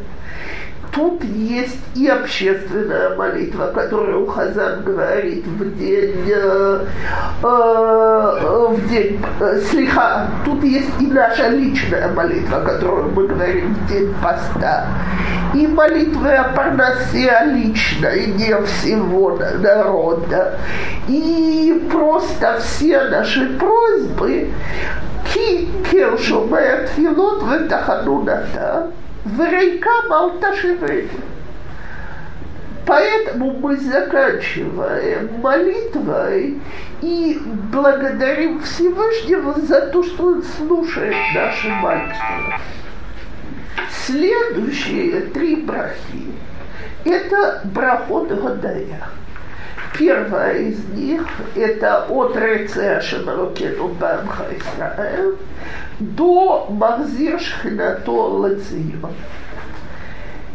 тут есть и общественная молитва, которую Хазан говорит в день, э, э, в день э, слиха. Тут есть и наша личная молитва, которую мы говорим в день поста. И молитвы о Парнасе личной, не всего народа. И просто все наши просьбы ки келшу моя тфилот в тахануната. Врейка Малташевели. Поэтому мы заканчиваем молитвой и благодарим Всевышнего за то, что Он слушает наши молитвы. Следующие три брахи – это брахот Годая. Первая из них – это от Реция Шемарокену Бамха Исраэль до Махзир Шхинато Лацион.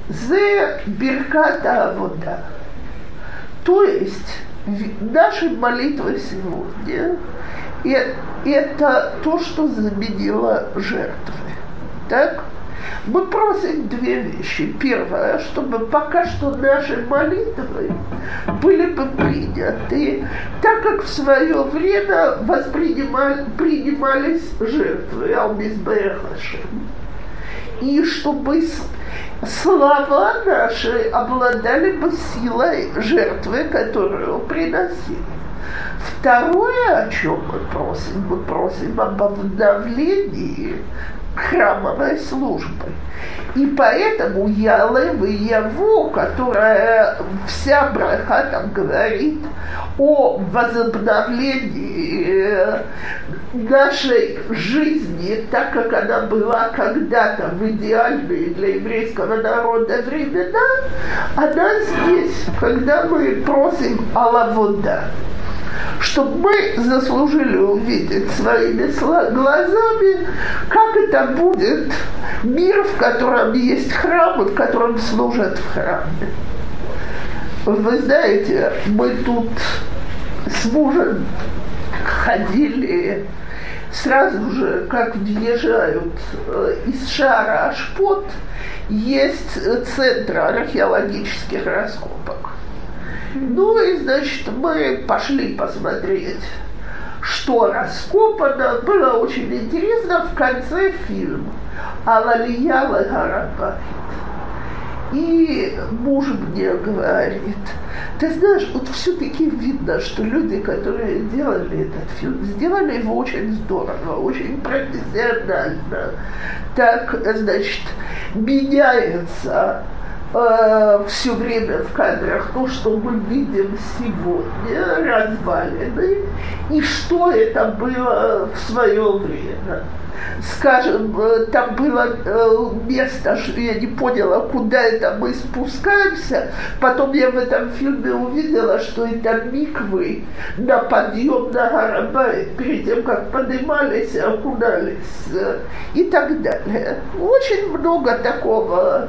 Зе Бирката Вода. То есть наши молитвы сегодня – это то, что заменило жертвы. Так? Мы просим две вещи. Первое, чтобы пока что наши молитвы были бы приняты, так как в свое время воспринимали, принимались жертвы Алмизбехашем. И чтобы слова наши обладали бы силой жертвы, которую приносили. Второе, о чем мы просим, мы просим об обновлении храмовой службой. И поэтому Ялев и Яву, которая вся браха там говорит о возобновлении э, нашей жизни, так как она была когда-то в идеальные для еврейского народа времена, она здесь, когда мы просим Аллавода чтобы мы заслужили увидеть своими глазами, как это будет мир, в котором есть храм, в котором служат в храме. Вы знаете, мы тут с мужем ходили сразу же, как въезжают э, из шара Ашпот, есть центр археологических раскопок. Ну и, значит, мы пошли посмотреть, что раскопано. Было очень интересно. В конце фильм Алалия Лагарабахит. И муж мне говорит, ты знаешь, вот все-таки видно, что люди, которые делали этот фильм, сделали его очень здорово, очень профессионально. Так, значит, меняется э, все время в кадрах то, что мы видим сегодня, развалины, и что это было в свое время. Скажем, э, там было э, место, что я не поняла, куда это мы спускаемся. Потом я в этом фильме увидела, что это миквы на подъем на Гарабай, перед тем, как поднимались, окунались э, и так далее. Очень много такого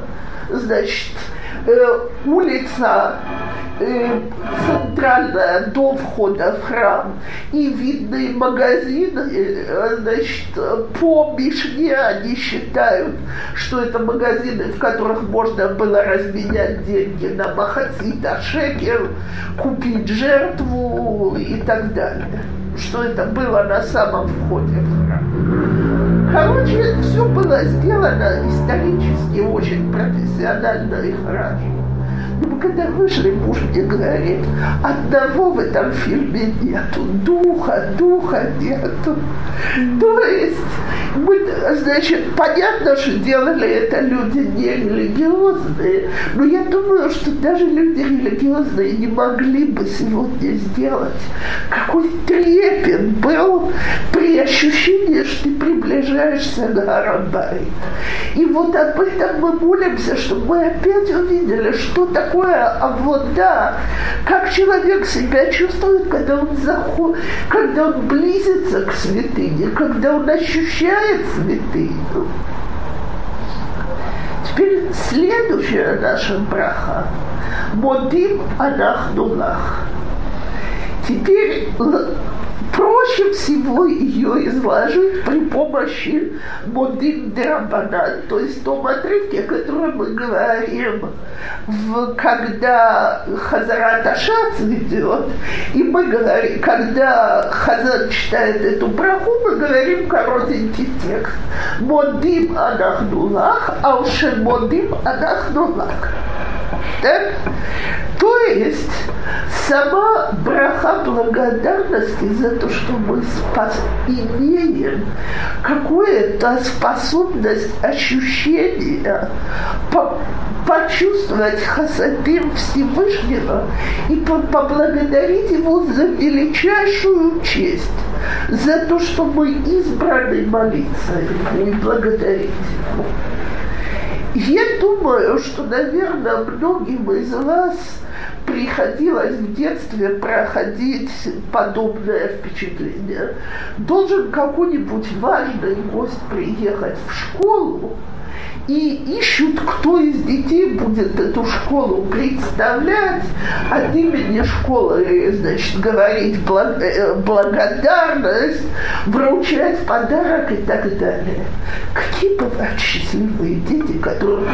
значит, улица э, центральная до входа в храм и видные магазины, э, значит, по Мишне они считают, что это магазины, в которых можно было разменять деньги на махацита, шекер, купить жертву и так далее. Что это было на самом входе в храм. Короче, все было сделано исторически очень профессионально и хорошо. Но когда вышли, муж мне говорит, одного в этом фильме нету, духа, духа нету. То есть, мы, значит, понятно, что делали это люди не религиозные, но я думаю, что даже люди религиозные не могли бы сегодня сделать. Какой трепет был при ощущении, что ты приближаешься к Гарабай. И вот об этом мы молимся, чтобы мы опять увидели, что такое авода, как человек себя чувствует, когда он заход, когда он близится к святыне, когда он ощущает святыню. Теперь следующая наша браха. Модим анахнулах. Теперь проще всего ее изложить при помощи Модин Драбанан, то есть том отрывке, о котором мы говорим, в, когда Хазарат Ашац ведет, и мы говорим, когда Хазар читает эту браху, мы говорим коротенький текст. Модим анахнулах, аушен модим анахнулах. Так? То есть сама браха благодарности за то, что мы спас, имеем какую-то способность ощущения по, почувствовать хасадим Всевышнего и по, поблагодарить его за величайшую честь, за то, что мы избраны молиться и благодарить его. Я думаю, что, наверное, многим из вас приходилось в детстве проходить подобное впечатление. Должен какой-нибудь важный гость приехать в школу, и ищут, кто из детей будет эту школу представлять, от имени школы, значит, говорить э, благодарность, вручать подарок и так далее. Какие бывают счастливые дети, которые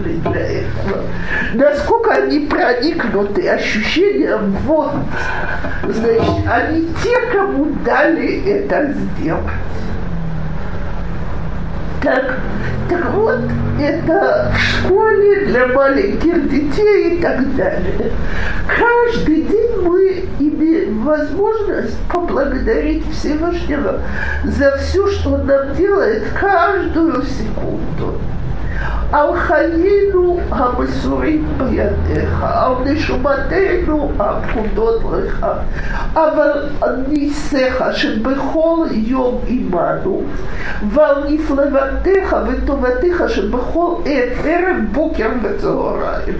для этого? Насколько они проникнуты ощущением, вот, значит, они те, кому дали это сделать. Так, так вот, это в школе для маленьких детей и так далее. Каждый день мы имеем возможность поблагодарить Всевышнего за все, что он нам делает каждую секунду. על חיינו המסורים בידיך, על נשמתנו הפקודות לך, אבל ניסיך שבכל יום עמנו, ועל נפלבתך וטובתך שבכל עת, ערב, בוקר וצהריים.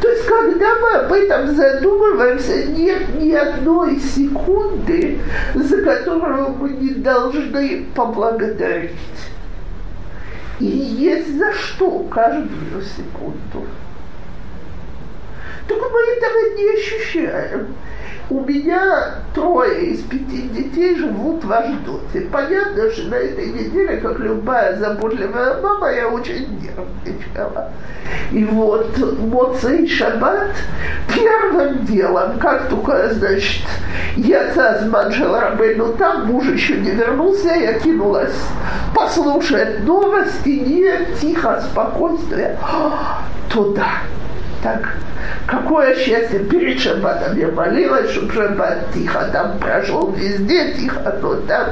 То есть, когда мы об этом задумываемся, нет ни одной секунды, за которую мы не должны поблагодарить. И есть за что каждую секунду. Только мы этого не ощущаем. У меня трое из пяти детей живут в Аждоте. Понятно, что на этой неделе, как любая заботливая мама, я очень нервничала. И вот Моцей Шаббат первым делом, как только, значит, я Зазманжел Рабейну там, муж еще не вернулся, я кинулась послушать новости, нет, тихо, спокойствие. Туда так, какое счастье, перед шаббатом я молилась, чтобы шаббат тихо там прошел, везде тихо, но там.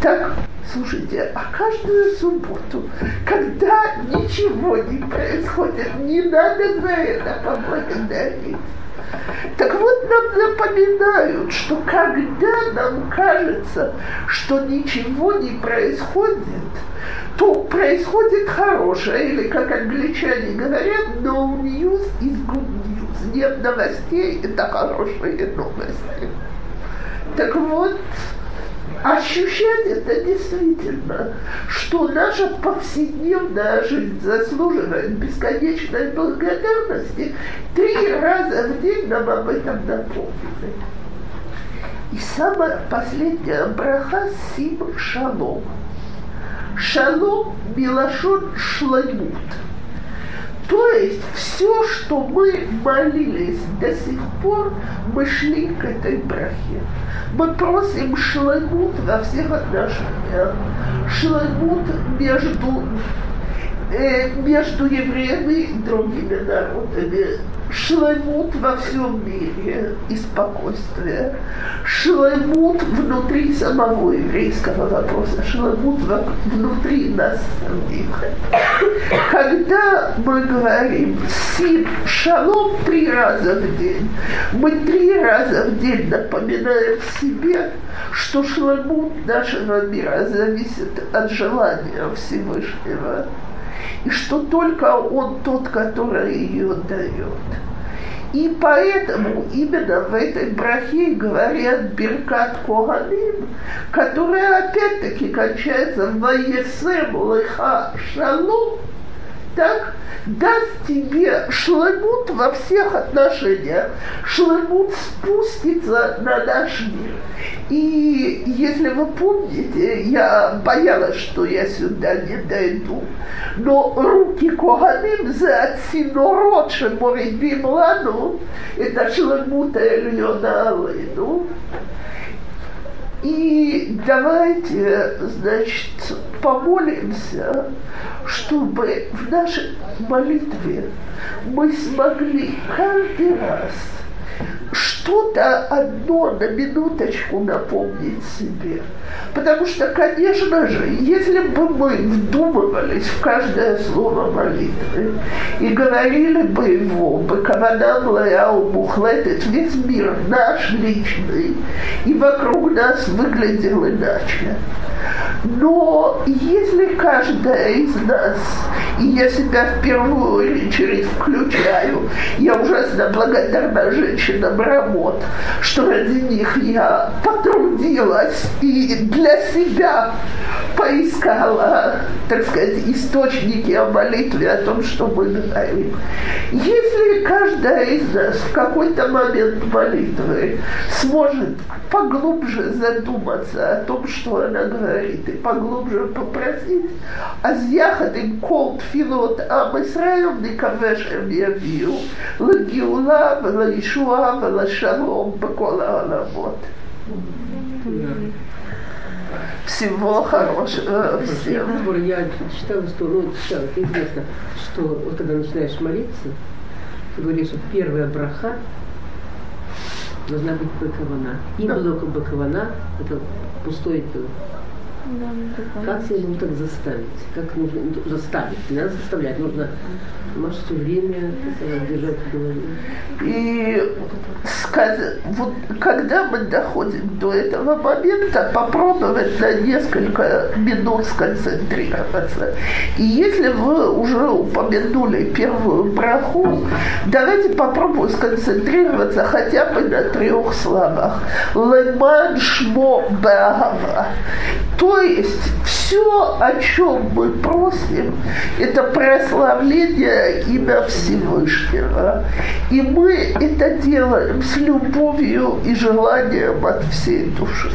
Так, слушайте, а каждую субботу, когда ничего не происходит, не надо за это поблагодарить. Так вот нам напоминают, что когда нам кажется, что ничего не происходит, то происходит хорошее, или как англичане говорят, no news is good news. Нет новостей, это хорошие новости. Так вот, ощущать это действительно, что наша повседневная жизнь заслуживает бесконечной благодарности, три раза в день нам об этом напомнили. И самая последняя браха – сим шалом. Шалом милашон шлаймут. То есть все, что мы молились до сих пор, мы шли к этой брахе. Мы просим шлаймут во всех отношениях. Шлаймут между, э, между евреями и другими народами шлемут во всем мире и спокойствие, шлемут внутри самого еврейского вопроса, шлемут внутри нас самих. Когда мы говорим сим шалом три раза в день, мы три раза в день напоминаем себе, что шлемут нашего мира зависит от желания Всевышнего. И что только Он тот, который ее дает. И поэтому именно в этой брахе говорят Беркат Коганим, которая опять-таки кончается в Ваесем Леха Шалом, так, даст тебе шлемут во всех отношениях. Шлемут спустится на наш мир. И если вы помните, я боялась, что я сюда не дойду, но руки Коганим за отсинород шеморидим лану, это шлемут Эльона Алейну. И давайте, значит, помолимся, чтобы в нашей молитве мы смогли каждый раз что-то одно на минуточку напомнить себе. Потому что, конечно же, если бы мы вдумывались в каждое слово молитвы и говорили бы его, бы Каванам Лаяу Мухлетет, весь мир наш личный, и вокруг нас выглядел иначе. Но если каждая из нас, и я себя в первую очередь включаю, я ужасно благодарна женщина Марамот, что ради них я потрудилась и для себя поискала, так сказать, источники о молитве, о том, что мы говорим. Если каждая из нас в какой-то момент молитвы сможет поглубже задуматься о том, что она говорит, и поглубже попросить, а с яхадым кол тфилот, а мы с райом кавешем я вил, лагиула, лаишуа, ולישועה ולשלום בכל העולמות. Всего хорошего всем. Я читала, что, ну, читала, это известно, что вот когда начинаешь молиться, ты говоришь, что первая браха должна быть бакована. И только бакована, это пустой как себя нужно так заставить? Как нужно заставить? Не надо заставлять, нужно Маш все время держать в голове. И сказать, вот когда мы доходим до этого момента, попробовать на несколько минут сконцентрироваться. И если вы уже упомянули первую браху, давайте попробуем сконцентрироваться хотя бы на трех словах. Леман шмо. То есть все, о чем мы просим, это прославление имя Всевышнего. И мы это делаем с любовью и желанием от всей души.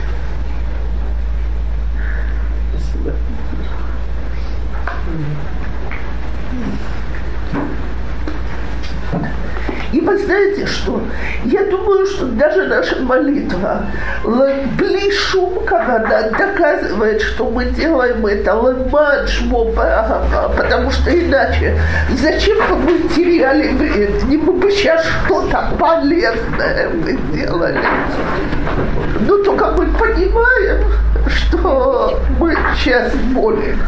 Спасибо. И вы знаете что? Я думаю, что даже наша молитва блишум, когда она доказывает, что мы делаем это лэмадж потому что иначе зачем бы мы теряли времени, мы бы сейчас что-то полезное мы делали. Но только мы понимаем, что мы сейчас молимся.